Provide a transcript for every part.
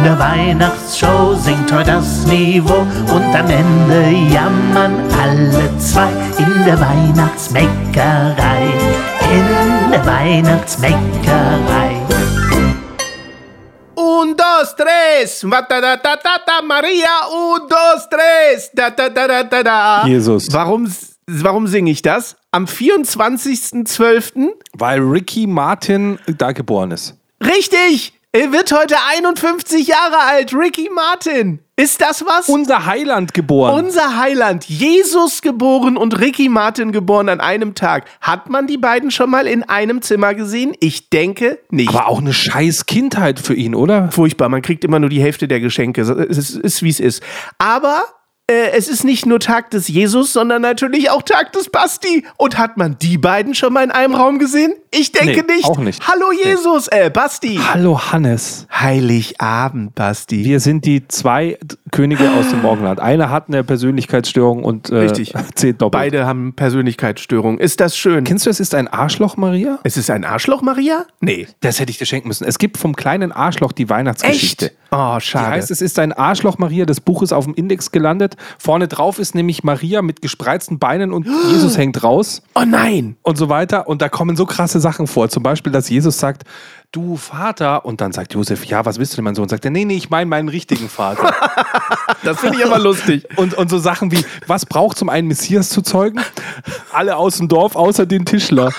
In der Weihnachtsshow singt heute das Niveau und am Ende jammern alle zwei. In der Weihnachtsbäckerei, in der Weihnachtsbäckerei. Un, dos, tres. Da, da, da, da, da, Maria. Un, dos, tres. Da, da, da, da, da, da. Jesus. Warum, warum singe ich das? Am 24.12. Weil Ricky Martin da geboren ist. Richtig! Er wird heute 51 Jahre alt. Ricky Martin. Ist das was? Unser Heiland geboren. Unser Heiland. Jesus geboren und Ricky Martin geboren an einem Tag. Hat man die beiden schon mal in einem Zimmer gesehen? Ich denke nicht. Aber auch eine scheiß Kindheit für ihn, oder? Furchtbar. Man kriegt immer nur die Hälfte der Geschenke. Es ist, ist wie es ist. Aber äh, es ist nicht nur Tag des Jesus, sondern natürlich auch Tag des Basti. Und hat man die beiden schon mal in einem Raum gesehen? Ich denke Nee, nicht. auch nicht. Hallo Jesus, äh, Basti. Hallo Hannes. Heiligabend, Basti. Wir sind die zwei Könige aus dem Morgenland. Einer hat eine Persönlichkeitsstörung und äh, Richtig. zählt doppelt. Beide haben Persönlichkeitsstörungen. Ist das schön? Kennst du, es ist ein Arschloch, Maria? Es ist ein Arschloch, Maria? Nee. Das hätte ich dir schenken müssen. Es gibt vom kleinen Arschloch die Weihnachtsgeschichte. Echt? Oh, Die schade. heißt, es ist ein Arschloch Maria. Das Buch ist auf dem Index gelandet. Vorne drauf ist nämlich Maria mit gespreizten Beinen und Jesus hängt raus oh nein. und so weiter. Und da kommen so krasse Sachen vor. Zum Beispiel, dass Jesus sagt, du Vater. Und dann sagt Josef, ja, was willst du denn, mein Sohn? Sagt er, nee, nee, ich meine meinen richtigen Vater. Das finde ich aber lustig. und, und so Sachen wie, was braucht um einen Messias zu zeugen? Alle aus dem Dorf, außer den Tischler.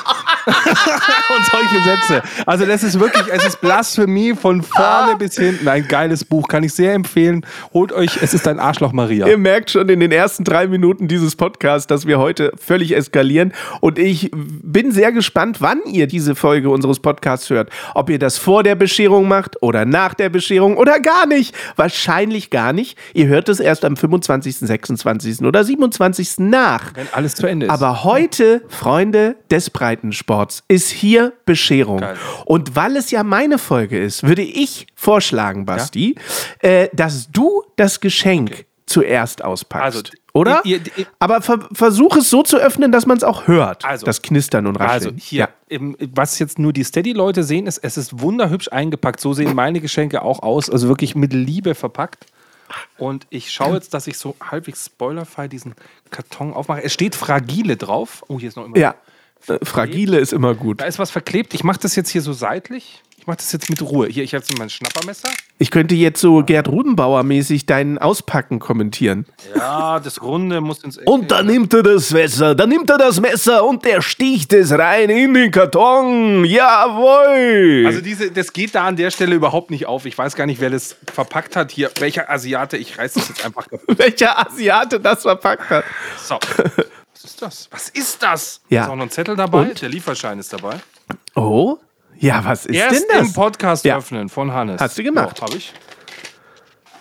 und solche Sätze. Also das ist wirklich, es ist Blasphemie von vorne bis hinten. Ein geiles Buch, kann ich sehr empfehlen. Holt euch, es ist ein Arschloch Maria. Ihr merkt schon in den ersten drei Minuten dieses Podcasts, dass wir heute völlig eskalieren. Und ich bin sehr gespannt, wann ihr diese Folge unseres Podcasts hört. Ob ihr das vor der Bescherung macht oder nach der Bescherung oder gar nicht. Wahrscheinlich gar nicht. Ihr hört es erst am 25., 26. oder 27. nach. Wenn alles zu Ende ist. Aber heute, Freunde des Breitensports, ist hier Bescherung. Geil. Und weil es ja meine Folge ist, würde ich vorschlagen, Basti, äh, dass du das Geschenk zuerst auspackst. Also, oder? ihr- ihr- Aber ver versuch es so zu öffnen, dass man es auch hört. Also. das Knistern und Also Rascheln. hier, eben, was jetzt nur die Steady-Leute sehen, ist, es ist wunderhübsch eingepackt. So sehen meine Geschenke auch aus. Also wirklich mit Liebe verpackt. Und ich schaue jetzt, dass ich so halbwegs spoilerfrei diesen Karton aufmache. Es steht Fragile drauf. Oh, hier ist noch immer. Ja. Äh, Fragile ist immer gut. Da ist was verklebt. Ich mache das jetzt hier so seitlich. Ich mache das jetzt mit Ruhe. Hier, ich habe jetzt mein Schnappermesser. Ich könnte jetzt so Gerd Rudenbauer-mäßig dein Auspacken kommentieren. Ja, das Runde muss ins Und dann nimmt er das Messer, dann nimmt er das Messer und der sticht es rein in den Karton. Jawohl. Also diese, das geht da an der Stelle überhaupt nicht auf. Ich weiß gar nicht, wer das verpackt hat hier. Welcher Asiate? Ich reiß das jetzt einfach. kaputt. welcher Asiate das verpackt hat. So. Was ist das? Was ist das? Ja. Ist auch noch ein Zettel dabei. Und? Der Lieferschein ist dabei. Oh? Ja, was ist Erst denn das? im Podcast Ja. öffnen von Hannes. Hast du gemacht. Ja, hab ich.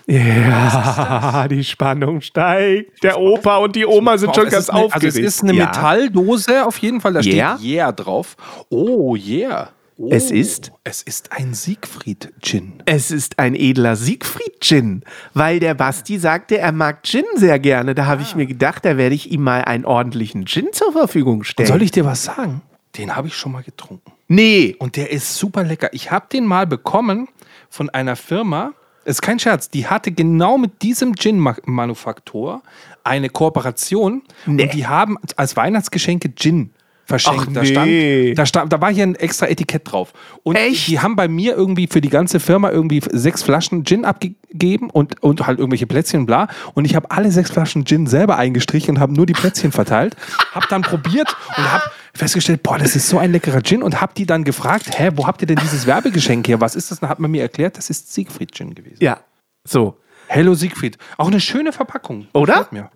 Ja, die Spannung steigt. Der Opa und die Oma sind schon ganz eine, aufgeregt. Also es ist eine Ja. Metalldose auf jeden Fall. Da Yeah. steht Yeah drauf. Oh, yeah. Oh. Es ist? Es ist ein Siegfried-Gin. Es ist ein edler Siegfried-Gin, weil der Basti sagte, er mag Gin sehr gerne. Da habe ich mir gedacht, da werde ich ihm mal einen ordentlichen Gin zur Verfügung stellen. Soll ich dir was sagen? Den habe ich schon mal getrunken. Nee. Und der ist super lecker. Ich habe den mal bekommen von einer Firma. Ist kein Scherz. Die hatte genau mit diesem Gin-Manufaktor eine Kooperation. Nee. Und die haben als Weihnachtsgeschenke Gin verschenkt. Ach da, nee. stand, da, stand, da war hier ein extra Etikett drauf. Und Echt? die haben bei mir irgendwie für die ganze Firma irgendwie sechs Flaschen Gin abgegeben und, und halt irgendwelche Plätzchen bla. Und ich habe alle sechs Flaschen Gin selber eingestrichen und habe nur die Plätzchen verteilt. Hab dann probiert und habe festgestellt, boah, das ist so ein leckerer Gin und hab die dann gefragt, hä, wo habt ihr denn dieses Werbegeschenk her? Was ist das? Dann hat man mir erklärt, das ist Siegfried Gin gewesen. Ja. So. Hello Siegfried. Auch eine schöne Verpackung. Oder? Mir.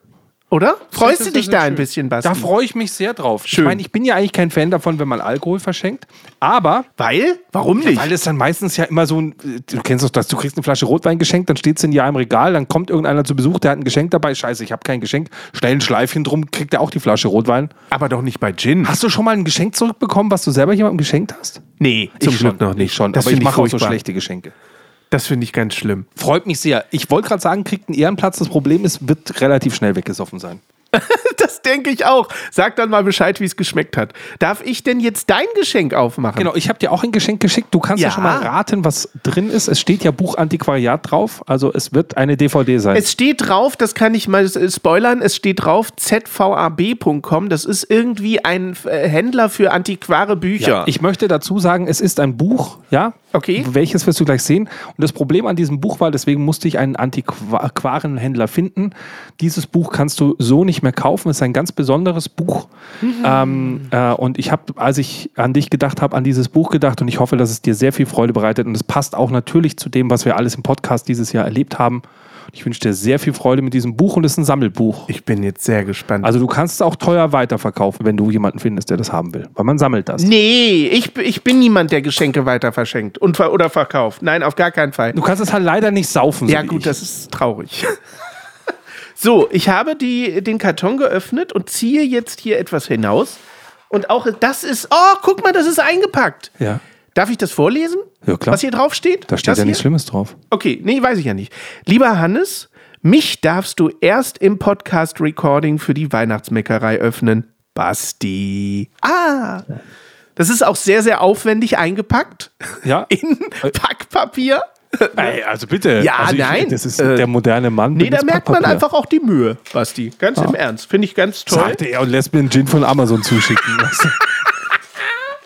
Oder? Freust Das du dich da ist ein schön. bisschen, Basti? Da freue ich mich sehr drauf. Schön. Ich meine, ich bin ja eigentlich kein Fan davon, wenn man Alkohol verschenkt, aber Weil? Warum nicht? weil es dann meistens ja immer so ein, du kennst doch das, du kriegst eine Flasche Rotwein geschenkt, dann steht es in Jahr im Regal, dann kommt irgendeiner zu Besuch, der hat ein Geschenk dabei, scheiße, ich habe kein Geschenk, schnell ein Schleifchen drum, kriegt er auch die Flasche Rotwein. Aber doch nicht bei Gin. Hast du schon mal ein Geschenk zurückbekommen, was du selber jemandem geschenkt hast? nee, zum ich Glück schon, noch nicht. Ich schon, Das aber ich mache auch so schlechte Geschenke. Das finde ich ganz schlimm. Freut mich sehr. Ich wollte gerade sagen, kriegt einen Ehrenplatz. Das Problem ist, wird relativ schnell weggesoffen sein. Das denke ich auch. Sag dann mal Bescheid, wie es geschmeckt hat. Darf ich denn jetzt dein Geschenk aufmachen? Genau, ich habe dir auch ein Geschenk geschickt. Du kannst ja. Ja. schon mal raten, was drin ist. Es steht ja Buchantiquariat drauf, also es wird eine DVD sein. Es steht drauf, das kann ich mal äh, spoilern, es steht drauf zvab.com. Das ist irgendwie ein äh, Händler für antiquare Bücher. Ja, ich möchte dazu sagen, es ist ein Buch, ja. Okay. Welches wirst du gleich sehen. Und das Problem an diesem Buch war, deswegen musste ich einen Antiquarenhändler finden. Dieses Buch kannst du so nicht mehr kaufen. Es ist ein ganz besonderes Buch. Ähm, äh, und ich habe, als ich an dich gedacht habe, an dieses Buch gedacht und ich hoffe, dass es dir sehr viel Freude bereitet. Und es passt auch natürlich zu dem, was wir alles im Podcast dieses Jahr erlebt haben. Ich wünsche dir sehr viel Freude mit diesem Buch und es ist ein Sammelbuch. ich bin jetzt sehr gespannt. Also du kannst es auch teuer weiterverkaufen, wenn du jemanden findest, der das haben will. Weil man sammelt das. nee, ich, ich bin niemand, der Geschenke weiter verschenkt und oder verkauft. Nein, auf gar keinen Fall. Du kannst es halt leider nicht saufen. Ja, so wie gut, das ist traurig. so, ich habe die, den Karton geöffnet und ziehe jetzt hier etwas hinaus. Und auch das ist. Oh, guck mal, das ist eingepackt. Ja. Darf ich das vorlesen? Ja, klar. Was hier drauf steht? Da steht das ja nichts? Schlimmes drauf. Okay, nee, weiß ich ja nicht. Lieber Hannes, mich darfst du erst im Podcast-Recording für die Weihnachtsmeckerei öffnen. Basti. Ah. Das ist auch sehr, sehr aufwendig eingepackt. Ja. In Packpapier. Ey, also bitte. Ja, also ich, nein. Das ist Äh, der moderne Mann. Nee, da merkt man einfach auch die Mühe, Basti. Ganz im Ernst. Finde ich ganz toll. Sagte er und lässt mir einen Gin von Amazon zuschicken.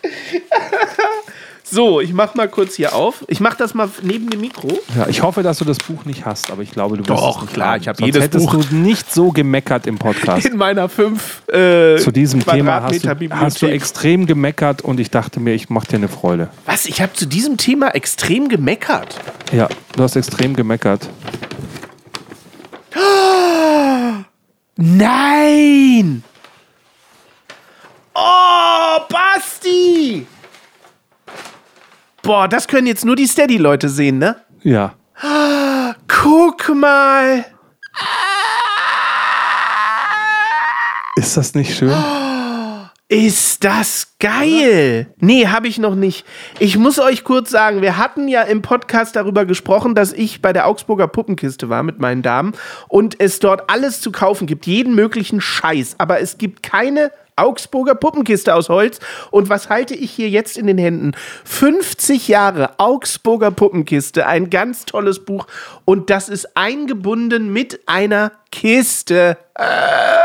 So, ich mach mal kurz hier auf. Ich mach das mal neben dem Mikro. ja, ich hoffe, dass du das Buch nicht hast, aber ich glaube, du wirst Doch, es nicht klar, haben. ich hab Sonst jedes hättest Buch. du nicht so gemeckert im Podcast. In meiner fünf äh, Zu diesem Thema hast du, hast du extrem gemeckert und ich dachte mir, ich mache dir eine Freude. Was? Ich habe zu diesem Thema extrem gemeckert. Ja, du hast extrem gemeckert. Nein! Oh, Basti! Boah, das können jetzt nur die Steady-Leute sehen, ne? Ja. Guck mal! Ist das nicht schön? Ist das geil? Nee, habe ich noch nicht. Ich muss euch kurz sagen, wir hatten ja im Podcast darüber gesprochen, dass ich bei der Augsburger Puppenkiste war mit meinen Damen und es dort alles zu kaufen gibt, jeden möglichen Scheiß, aber es gibt keine Augsburger Puppenkiste aus Holz. Und was halte ich hier jetzt in den Händen? 50 Jahre Augsburger Puppenkiste, ein ganz tolles Buch. Und das ist eingebunden mit einer Kiste.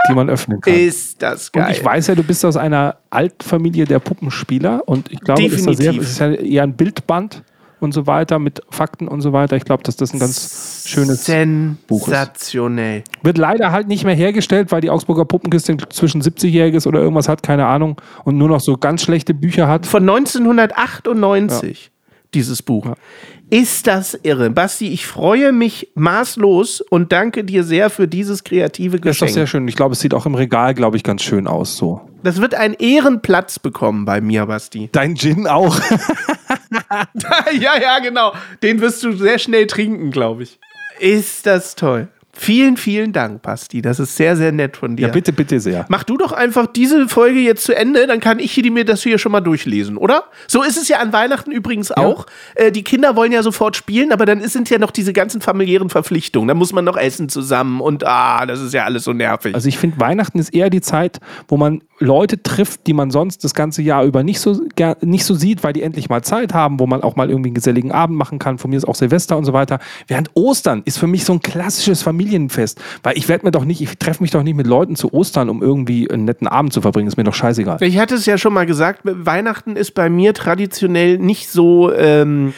die man öffnen kann. Ist das geil. Und ich weiß ja, du bist aus einer Altfamilie der Puppenspieler und ich glaube, das ist, ja sehr, Definitiv. es ist ja eher ein Bildband und so weiter mit Fakten und so weiter. Ich glaube, dass das ein ganz schönes Buch ist. Sensationell. Wird leider halt nicht mehr hergestellt, weil die Augsburger Puppenkiste zwischen 70-Jähriges oder irgendwas hat, keine Ahnung, und nur noch so ganz schlechte Bücher hat. Von 1998, dieses Buch. Ist das irre. Basti, ich freue mich maßlos und danke dir sehr für dieses kreative Das ist doch sehr Geschenk. schön. Ich glaube, es sieht auch im Regal, glaube ich, ganz schön aus so. Das wird einen Ehrenplatz bekommen bei mir, Basti. Dein Gin auch. ja, ja, genau. Den wirst du sehr schnell trinken, glaube ich. Ist das toll. Vielen, vielen Dank, Basti. Das ist sehr, sehr nett von dir. Ja, bitte, bitte sehr. Mach du doch einfach diese Folge jetzt zu Ende, dann kann ich mir das hier schon mal durchlesen, oder? So ist es ja an Weihnachten übrigens auch. Äh, die Kinder wollen ja sofort spielen, aber dann sind ja noch diese ganzen familiären Verpflichtungen. Da muss man noch essen zusammen und ah, das ist ja alles so nervig. Also ich finde, Weihnachten ist eher die Zeit, wo man Leute trifft, die man sonst das ganze Jahr über nicht so, nicht so sieht, weil die endlich mal Zeit haben, wo man auch mal irgendwie einen geselligen Abend machen kann. Von mir ist auch Silvester und so weiter. Während Ostern ist für mich so ein klassisches Familienfest, weil ich werde mir doch nicht, ich treffe mich doch nicht mit Leuten zu Ostern, um irgendwie einen netten Abend zu verbringen. Ist mir doch scheißegal. Ich hatte es ja schon mal gesagt, Weihnachten ist bei mir traditionell nicht so, ähm,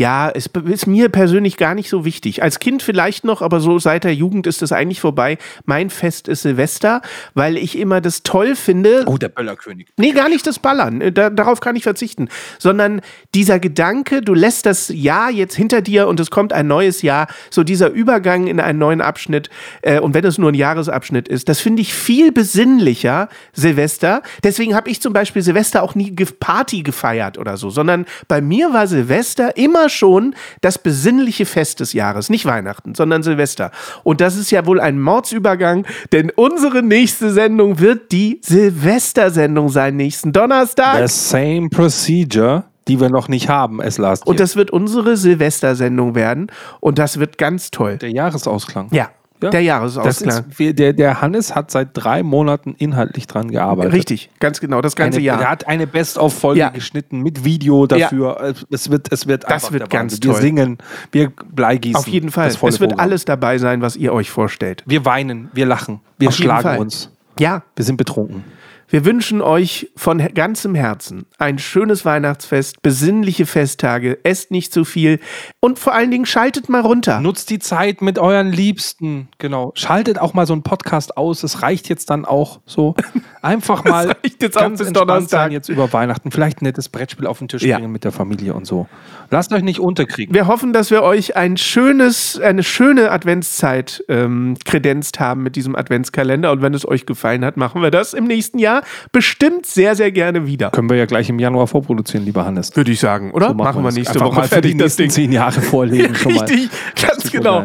Ja, es ist mir persönlich gar nicht so wichtig. Als Kind vielleicht noch, aber so seit der Jugend ist es eigentlich vorbei. Mein Fest ist Silvester, weil ich immer das toll finde. Oh, der Böllerkönig. Nee, gar nicht das Ballern. Äh, da, darauf kann ich verzichten. Sondern dieser Gedanke, du lässt das Jahr jetzt hinter dir und es kommt ein neues Jahr. So dieser Übergang in einen neuen Abschnitt. Äh, und wenn es nur ein Jahresabschnitt ist, das finde ich viel besinnlicher, Silvester. Deswegen habe ich zum Beispiel Silvester auch nie Party gefeiert oder so, sondern bei mir war Silvester immer schon das besinnliche Fest des Jahres. Nicht Weihnachten, sondern Silvester. Und das ist ja wohl ein Mordsübergang, denn unsere nächste Sendung wird die Silvestersendung sein, nächsten Donnerstag. The same procedure die wir noch nicht haben, es last Und das wird unsere Silvestersendung werden und das wird ganz toll. Der Jahresausklang. Ja, ja? Der Jahresausklang. Ist, der, der Hannes hat seit drei Monaten inhaltlich dran gearbeitet. Richtig, ganz genau, das ganze eine, Jahr. Er hat eine Best-of-Folge ja. geschnitten mit Video dafür. Ja. Es wird, es wird das wird ganz toll. Wir singen, wir Bleigießen. Auf jeden Fall. Es wird Programm. alles dabei sein, was ihr euch vorstellt. Wir weinen, wir lachen, wir Auf schlagen uns. Ja. Wir sind betrunken. Wir wünschen euch von ganzem Herzen ein schönes Weihnachtsfest, besinnliche Festtage, esst nicht zu viel und vor allen Dingen schaltet mal runter. Nutzt die Zeit mit euren Liebsten, genau. Schaltet auch mal so einen Podcast aus. Es reicht jetzt dann auch so. Einfach mal das reicht jetzt ganz auch bis Donnerstag. sein jetzt über Weihnachten. Vielleicht ein nettes Brettspiel auf den Tisch ja. bringen mit der Familie und so. Lasst euch nicht unterkriegen. Wir hoffen, dass wir euch ein schönes, eine schöne Adventszeit ähm, kredenzt haben mit diesem Adventskalender. Und wenn es euch gefallen hat, machen wir das im nächsten Jahr bestimmt sehr, sehr gerne wieder. Können wir ja gleich im Januar vorproduzieren, lieber Hannes. Würde ich sagen, oder? So machen, machen wir nächste Woche mal fertig die nächsten zehn Jahre vorlegen. Schon Richtig, mal. ganz genau.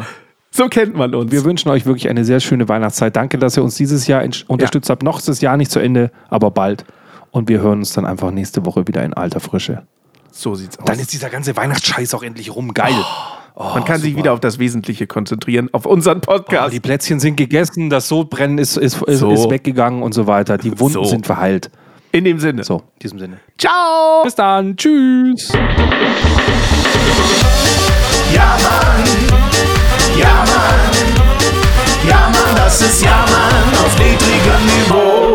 So kennt man uns. Wir wünschen euch wirklich eine sehr schöne Weihnachtszeit. Danke, dass ihr uns dieses Jahr unterstützt ja. habt. Noch ist das Jahr nicht zu Ende, aber bald. Und wir hören uns dann einfach nächste Woche wieder in alter Frische. So sieht's aus. Dann ist dieser ganze Weihnachtsscheiß auch endlich rum. Geil. Oh. Oh, Man kann super. sich wieder auf das Wesentliche konzentrieren, auf unseren Podcast. Oh, die Plätzchen sind gegessen, das Sodbrennen ist, ist, ist, so. ist weggegangen und so weiter. Die Wunden so. sind verheilt. In dem Sinne. So, in diesem Sinne. Ciao. Bis dann. Tschüss. Ja, Mann. Ja, Mann. Ja, Mann, das ist Ja, Mann auf niedrigem Niveau.